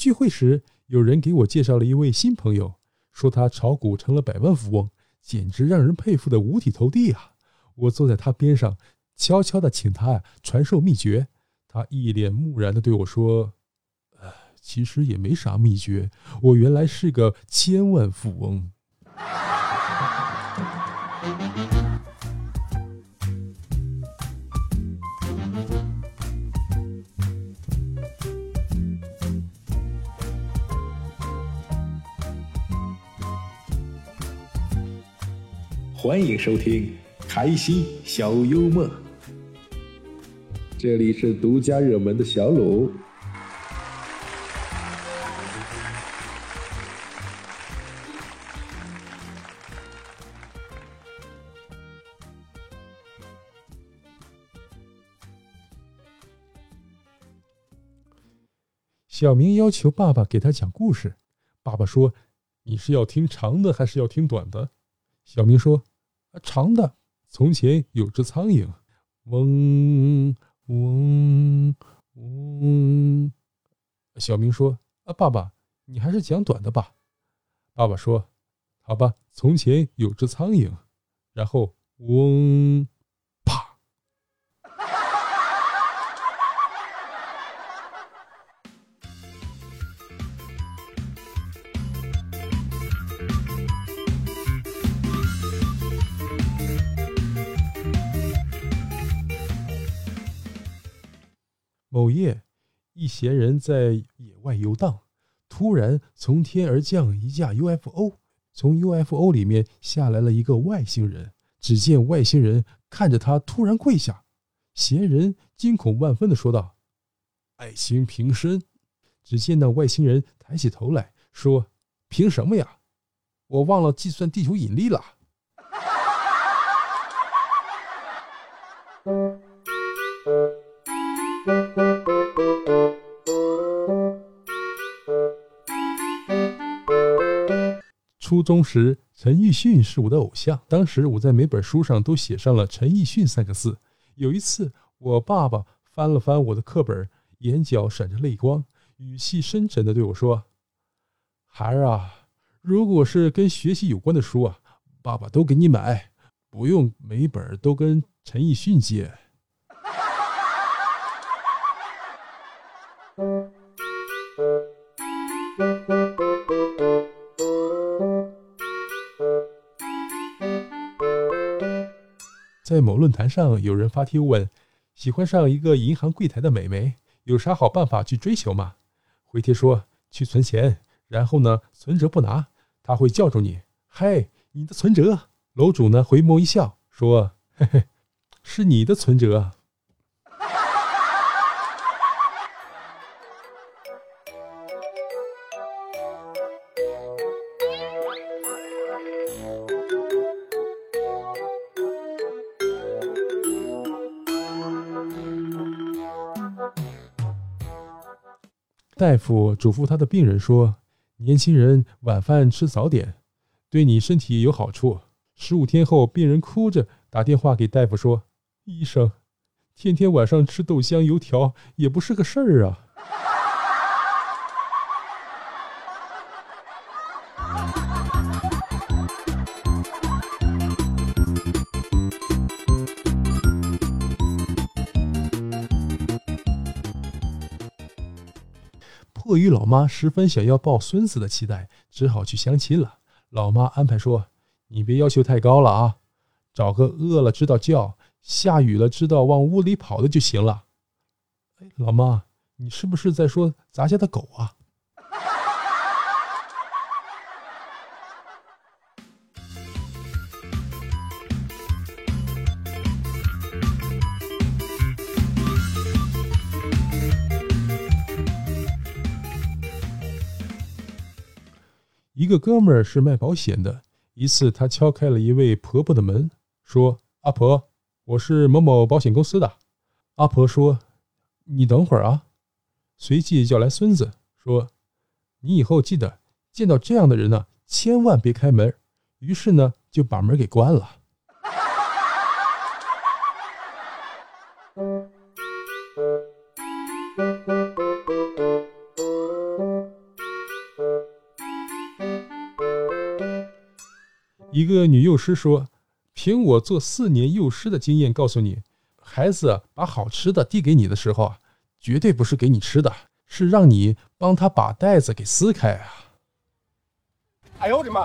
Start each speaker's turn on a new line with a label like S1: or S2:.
S1: 聚会时，有人给我介绍了一位新朋友，说他炒股成了百万富翁，简直让人佩服的五体投地啊！我坐在他边上，悄悄地请他传授秘诀。他一脸木然地对我说：“呃，其实也没啥秘诀，我原来是个千万富翁。”
S2: 欢迎收听开心小幽默，这里是独家热门的小鲁。
S1: 小明要求爸爸给他讲故事，爸爸说：“你是要听长的还是要听短的？”小明说。长的，从前有只苍蝇，嗡嗡嗡。小明说：“啊，爸爸，你还是讲短的吧。”爸爸说：“好吧，从前有只苍蝇，然后嗡。”某夜，一闲人在野外游荡，突然从天而降一架 UFO，从 UFO 里面下来了一个外星人。只见外星人看着他，突然跪下。闲人惊恐万分的说道：“爱卿平身。”只见那外星人抬起头来说：“凭什么呀？我忘了计算地球引力了。”初中时，陈奕迅是我的偶像。当时我在每本书上都写上了“陈奕迅”三个字。有一次，我爸爸翻了翻我的课本，眼角闪着泪光，语气深沉地对我说：“孩儿啊，如果是跟学习有关的书啊，爸爸都给你买，不用每本都跟陈奕迅借。”在某论坛上，有人发帖问：“喜欢上一个银行柜台的美眉，有啥好办法去追求吗？”回帖说：“去存钱，然后呢，存折不拿，他会叫住你。嗨，你的存折。”楼主呢，回眸一笑说：“嘿嘿，是你的存折。”大夫嘱咐他的病人说：“年轻人晚饭吃早点，对你身体有好处。”十五天后，病人哭着打电话给大夫说：“医生，天天晚上吃豆香油条也不是个事儿啊。”鳄鱼老妈十分想要抱孙子的期待，只好去相亲了。老妈安排说：“你别要求太高了啊，找个饿了知道叫、下雨了知道往屋里跑的就行了。”哎，老妈，你是不是在说咱家的狗啊？一个哥们儿是卖保险的。一次，他敲开了一位婆婆的门，说：“阿婆，我是某某保险公司的。”阿婆说：“你等会儿啊。”随即叫来孙子，说：“你以后记得见到这样的人呢，千万别开门。”于是呢，就把门给关了。一个女幼师说：“凭我做四年幼师的经验，告诉你，孩子把好吃的递给你的时候啊，绝对不是给你吃的，是让你帮他把袋子给撕开啊。”
S3: 哎呦我的妈！